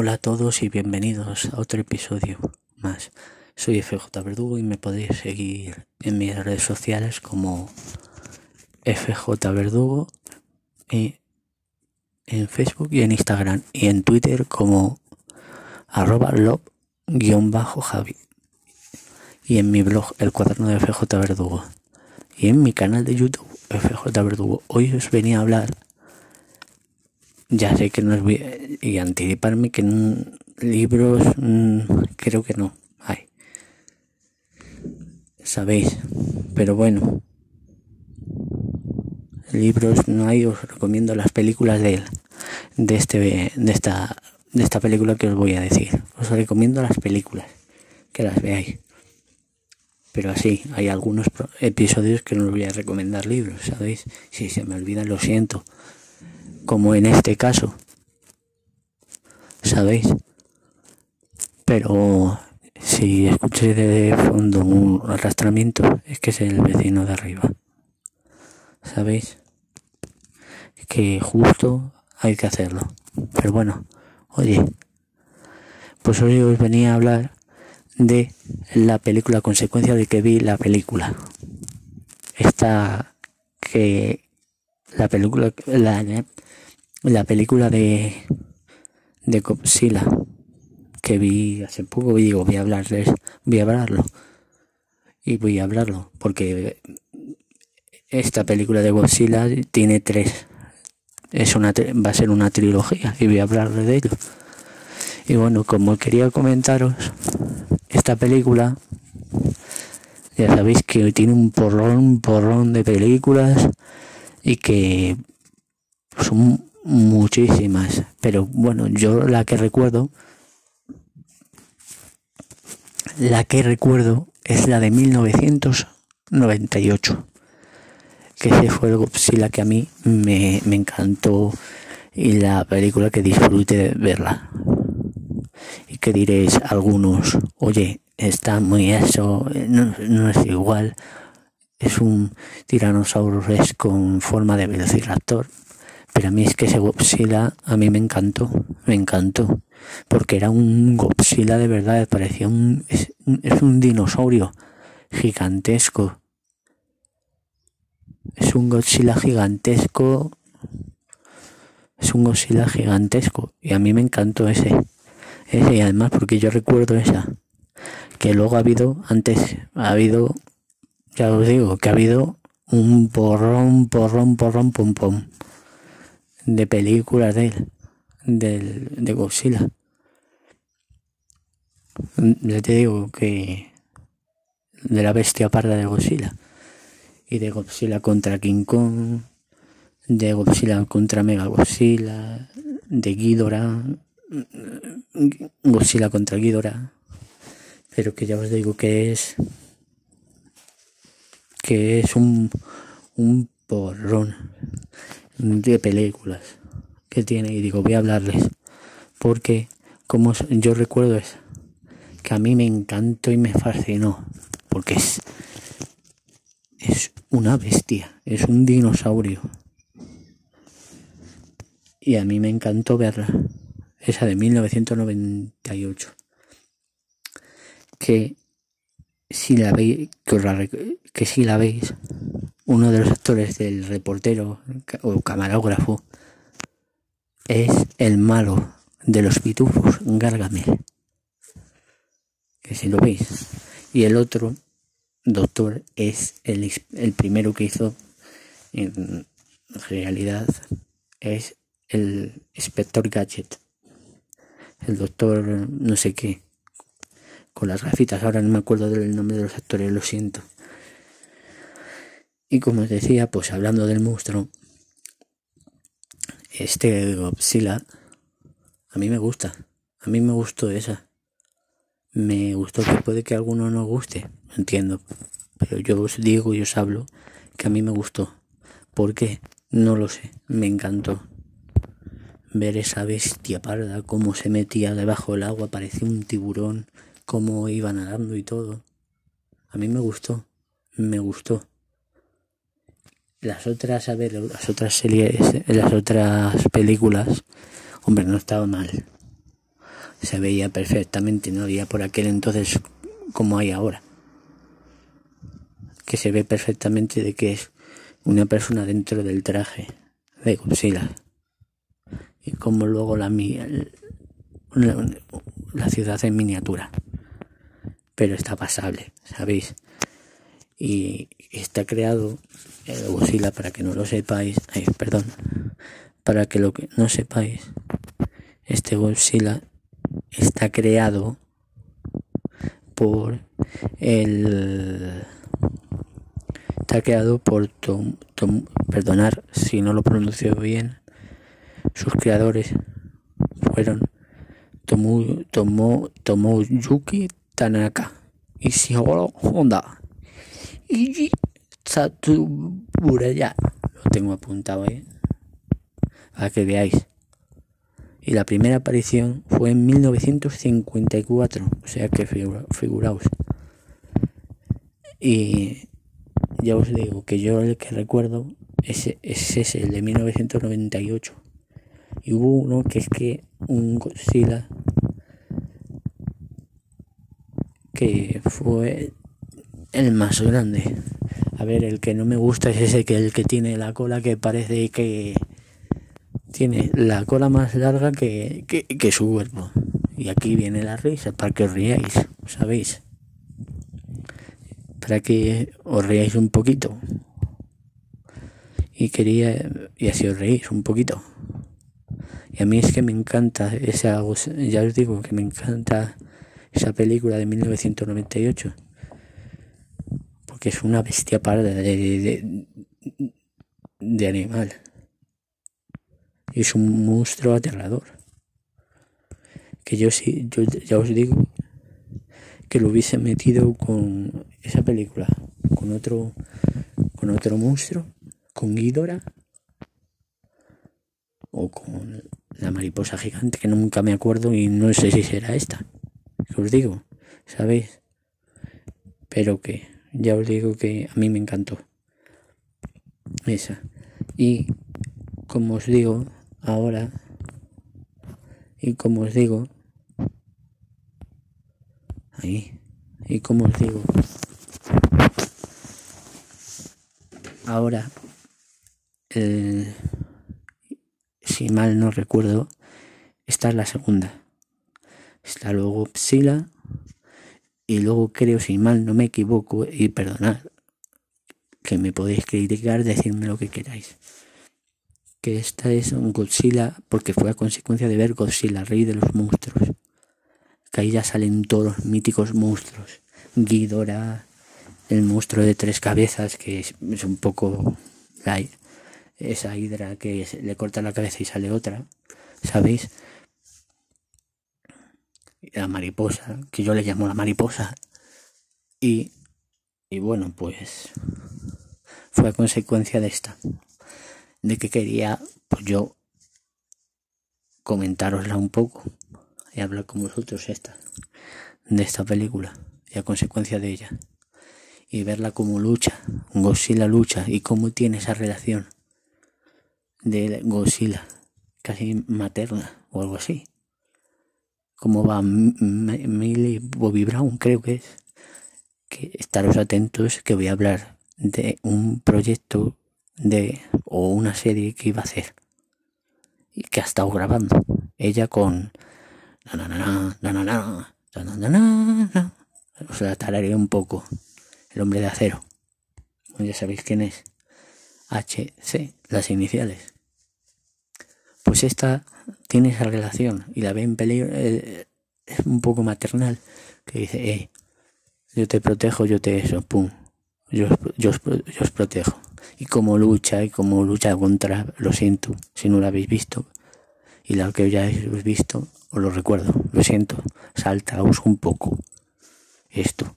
Hola a todos y bienvenidos a otro episodio más. Soy FJ Verdugo y me podéis seguir en mis redes sociales como FJ Verdugo y en Facebook y en Instagram y en Twitter como arroba love-javi y en mi blog El Cuaderno de FJ Verdugo y en mi canal de YouTube FJ Verdugo. Hoy os venía a hablar ya sé que no os voy y anticiparme que en libros mm, creo que no hay. Sabéis, pero bueno, libros no hay, os recomiendo las películas de de este de esta de esta película que os voy a decir. Os recomiendo las películas que las veáis. Pero así, hay algunos episodios que no os voy a recomendar libros, ¿sabéis? Si se me olvidan, lo siento como en este caso. ¿Sabéis? Pero si escuché de fondo un arrastramiento, es que es el vecino de arriba. ¿Sabéis? Que justo hay que hacerlo. Pero bueno, oye, pues hoy os venía a hablar de la película, consecuencia de que vi la película. Esta que la película, la, la película de, de Godzilla que vi hace poco y digo voy a hablarles, voy a hablarlo y voy a hablarlo porque esta película de Godzilla tiene tres es una va a ser una trilogía y voy a hablarles de ello. Y bueno como quería comentaros esta película ya sabéis que tiene un porrón un porrón de películas y que son muchísimas, pero bueno, yo la que recuerdo, la que recuerdo es la de 1998, que ese fue el Godzilla que a mí me, me encantó y la película que disfrute de verla. Y que diréis algunos, oye, está muy eso, no, no es igual, es un tiranosaurio con forma de velociraptor pero a mí es que ese Godzilla a mí me encantó, me encantó. Porque era un Godzilla de verdad, parecía un es, un dinosaurio gigantesco. Es un Godzilla gigantesco. Es un Godzilla gigantesco. Y a mí me encantó ese. Ese y además porque yo recuerdo esa. Que luego ha habido, antes ha habido, ya os digo, que ha habido un porrón, porrón, porrón, pum, pum de películas de él, del, de Godzilla. Ya te digo que de la bestia parda de Godzilla y de Godzilla contra King Kong, de Godzilla contra Mega Godzilla, de Ghidorah, Godzilla contra Ghidorah, pero que ya os digo que es que es un un porrón de películas que tiene y digo voy a hablarles porque como yo recuerdo es que a mí me encantó y me fascinó porque es es una bestia es un dinosaurio. Y a mí me encantó verla esa de 1998 que si la veis que, que si la veis uno de los actores del reportero o camarógrafo es el malo de los pitufos, Gargamel. Que si lo veis. Y el otro doctor es el, el primero que hizo en realidad es el inspector Gadget. El doctor no sé qué. Con las gafitas, ahora no me acuerdo del nombre de los actores, lo siento. Y como os decía, pues hablando del monstruo, este Godzilla, a mí me gusta. A mí me gustó esa. Me gustó que puede que a alguno no guste, entiendo. Pero yo os digo y os hablo que a mí me gustó. ¿Por qué? No lo sé. Me encantó. Ver esa bestia parda, cómo se metía debajo del agua, parecía un tiburón, cómo iba nadando y todo. A mí me gustó. Me gustó las otras, a ver, las otras series, las otras películas, hombre, no estaba mal. se veía perfectamente, no había por aquel entonces como hay ahora. Que se ve perfectamente de que es una persona dentro del traje de Godzilla. Y como luego la, la ciudad en miniatura. Pero está pasable, ¿sabéis? Y está creado el Godzilla para que no lo sepáis. Perdón. Para que lo que no sepáis. Este Godzilla está creado por el está creado por Tom, Tom, perdonar si no lo pronuncio bien sus creadores fueron Tomo, Tomo, Tomoyuki Tanaka y Shigeru Honda y Satsuburaya lo tengo apuntado ahí para que veáis y la primera aparición fue en 1954, o sea que figuraos. Y ya os digo que yo el que recuerdo es, es ese, el de 1998. Y hubo uno que es que un Godzilla que fue el más grande. A ver, el que no me gusta es ese que el que tiene la cola que parece que tiene la cola más larga que, que, su cuerpo. Y aquí viene la risa, para que os riáis, ¿sabéis? Para que os riáis un poquito. Y quería, y así os reís un poquito. Y a mí es que me encanta esa, ya os digo que me encanta esa película de 1998. Porque es una bestia parda de, de, animal es un monstruo aterrador. Que yo sí, yo ya os digo que lo hubiese metido con esa película, con otro, con otro monstruo, con Ghidorah o con la mariposa gigante que nunca me acuerdo y no sé si será esta. Os digo, ¿sabéis? Pero que ya os digo que a mí me encantó esa. Y como os digo, ahora y como os digo ahí y como os digo ahora si mal no recuerdo esta es la segunda está luego Psila y luego creo si mal no me equivoco y perdonad que me podéis criticar decirme lo que queráis que esta es un Godzilla porque fue a consecuencia de ver Godzilla, rey de los monstruos. Que ahí ya salen todos los míticos monstruos. Ghidorah, el monstruo de tres cabezas, que es, un poco esa hidra que le corta la cabeza y sale otra, ¿sabéis? La mariposa, que yo le llamo la mariposa. Y, y bueno, pues fue a consecuencia de esta de que quería pues yo comentarosla un poco y hablar con vosotros esta de esta película y a consecuencia de ella y verla como lucha Godzilla lucha y cómo tiene esa relación de Godzilla casi materna o algo así cómo va Millie Bobby Brown creo que es que estaros atentos que voy a hablar de un proyecto de o una serie que iba a hacer y que ha estado grabando ella con o sea tararé un poco el hombre de acero ya sabéis quién es HC las iniciales pues esta tiene esa relación y la ve en peligro eh, es un poco maternal que dice eh, yo te protejo yo te eso pum yo, yo, yo os protejo y cómo lucha y cómo lucha contra, lo siento, si no lo habéis visto, y la que ya habéis visto, os lo recuerdo, lo siento, saltaos un poco esto.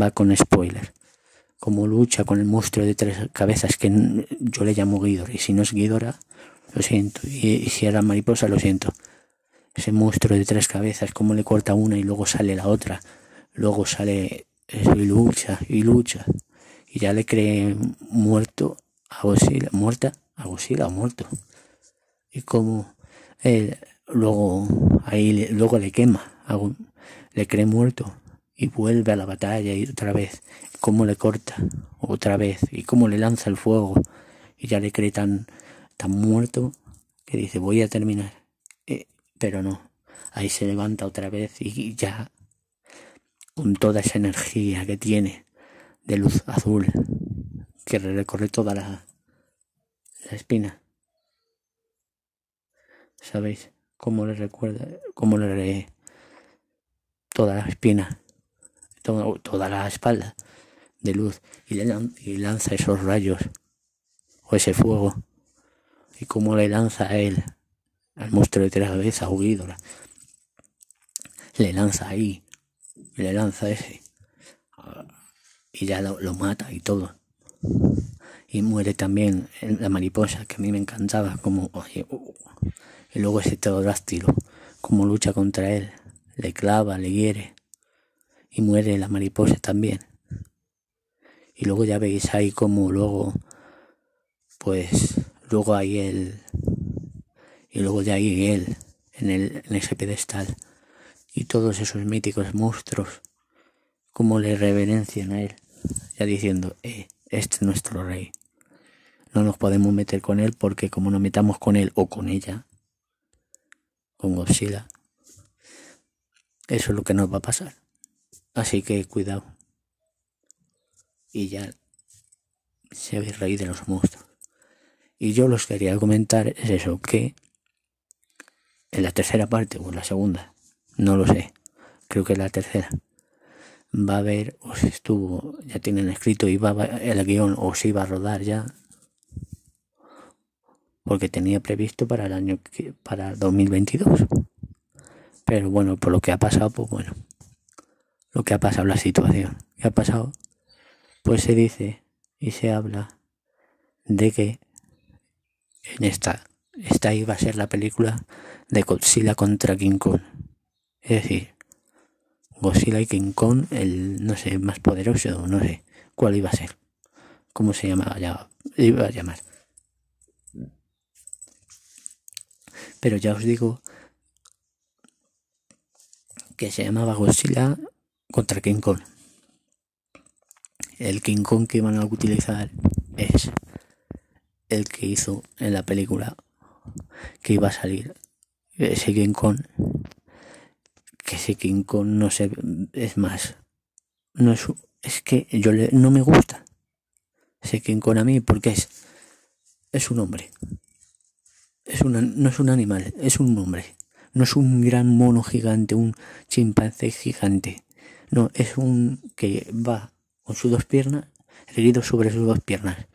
Va con spoiler. Como lucha con el monstruo de tres cabezas que yo le llamo Guidor, y si no es Guidora, lo siento, y, si era mariposa, lo siento. Ese monstruo de tres cabezas, como le corta una y luego sale la otra, luego sale y lucha y lucha. Y ya le cree muerto a Godzilla, muerta a Godzilla, muerto. Y como el luego ahí luego le quema, le cree muerto y vuelve a la batalla y otra vez, cómo le corta otra vez. Y cómo le lanza el fuego y ya le cree tan, tan muerto que dice voy a terminar, eh, pero no, ahí se levanta otra vez y ya con toda esa energía que tiene de luz azul que recorre toda la, espina. ¿Sabéis? Cómo le recuerda, cómo le re, toda la espina, toda, la espalda de luz y, le, y lanza esos rayos o ese fuego y cómo le lanza a él al monstruo de tres veces a le lanza ahí le lanza ese y ya lo, mata y todo. Y muere también la mariposa, que a mí me encantaba, como, oye, uh, y luego ese pterodáctilo, como lucha contra él, le clava, le hiere, y muere la mariposa también. Y luego ya veis ahí como luego, pues, luego hay él, y luego ya hay él, en, el, en ese pedestal, y todos esos míticos monstruos, como le reverencian a él ya diciendo, eh, este es nuestro rey. No nos podemos meter con él porque como nos metamos con él o con ella, con Godzilla, eso es lo que nos va a pasar. Así que cuidado. Y ya se ve rey de los monstruos. Y yo los quería comentar es eso, que en la tercera parte o la segunda, no lo sé, creo que la tercera, va a haber, o si estuvo, ya tienen escrito, y va el guion, o se iba a rodar ya, porque tenía previsto para el año, para 2022. Pero bueno, por lo que ha pasado, pues bueno, lo que ha pasado, la situación que ha pasado, pues se dice y se habla de que en esta, esta iba a ser la película de Godzilla contra King Kong. Es decir, Godzilla y King Kong, el, no sé, más poderoso, no sé cuál iba a ser. ¿Cómo se llamaba ya? Iba a llamar. Pero ya os digo que se llamaba Godzilla contra King Kong. El King Kong que iban a utilizar es el que hizo en la película que iba a salir. Ese King Kong que ese King Kong no sé, es más, no es, es que yo le, no me gusta ese King Kong a mí porque es, es un hombre, es una, no es un animal, es un hombre, no es un gran mono gigante, un chimpancé gigante, no, es un que va con sus dos piernas, erguido sobre sus dos piernas.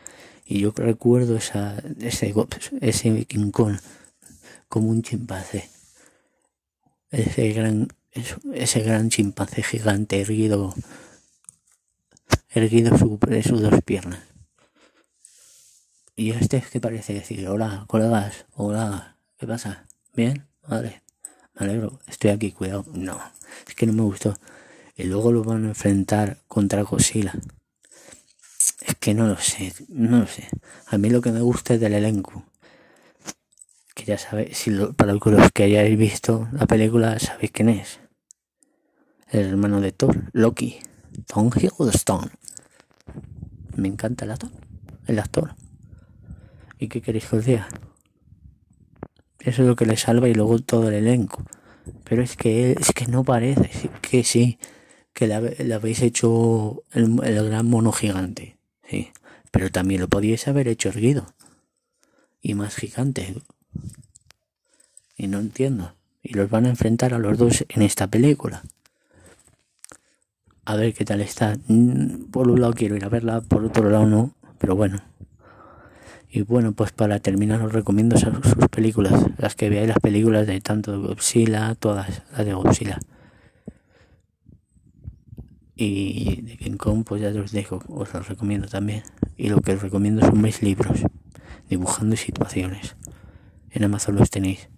Y yo recuerdo esa, ese, ese King como un chimpancé. Ese gran ese gran chimpancé gigante erguido, erguido sobre sus dos piernas. Y este es que parece decir, hola, colegas, hola, ¿qué pasa? ¿Bien? Vale, me alegro, estoy aquí, cuidado. No, es que no me gustó. Y luego lo van a enfrentar contra Godzilla. Que no lo sé, no lo sé. A mí lo que me gusta es del elenco que ya sabéis, si para los que hayáis visto la película, sabéis quién es. El hermano de Thor, Loki, Tom Hiddleston. Me encanta el actor, el actor. ¿Y qué queréis que os diga? Eso es lo que le salva y luego todo el elenco. Pero es que es que no parece, que sí, que le, habéis hecho el, gran mono gigante, sí. Pero también lo podíais haber hecho erguido. Y más gigante, y no entiendo. Y los van a enfrentar a los dos en esta película. A ver qué tal está. Mm, por un lado quiero ir a verla, por otro lado no. Pero bueno. Y bueno, pues para terminar os recomiendo sus películas. Las que veáis las películas de tanto Godzilla, todas las de Godzilla. Y de Kong, pues ya os dejo, os los recomiendo también. Y lo que os recomiendo son mis libros, dibujando situaciones en Amazon los tenéis.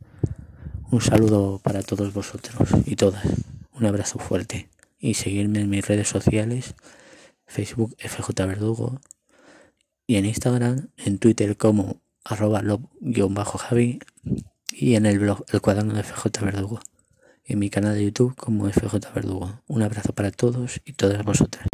Un saludo para todos vosotros y todas. Un abrazo fuerte. Y seguirme en mis redes sociales, Facebook FJ Verdugo y en Instagram, en Twitter como arroba javi y en el blog El Cuaderno de FJ Verdugo en mi canal de YouTube como FJ Verdugo. Un abrazo para todos y todas vosotras.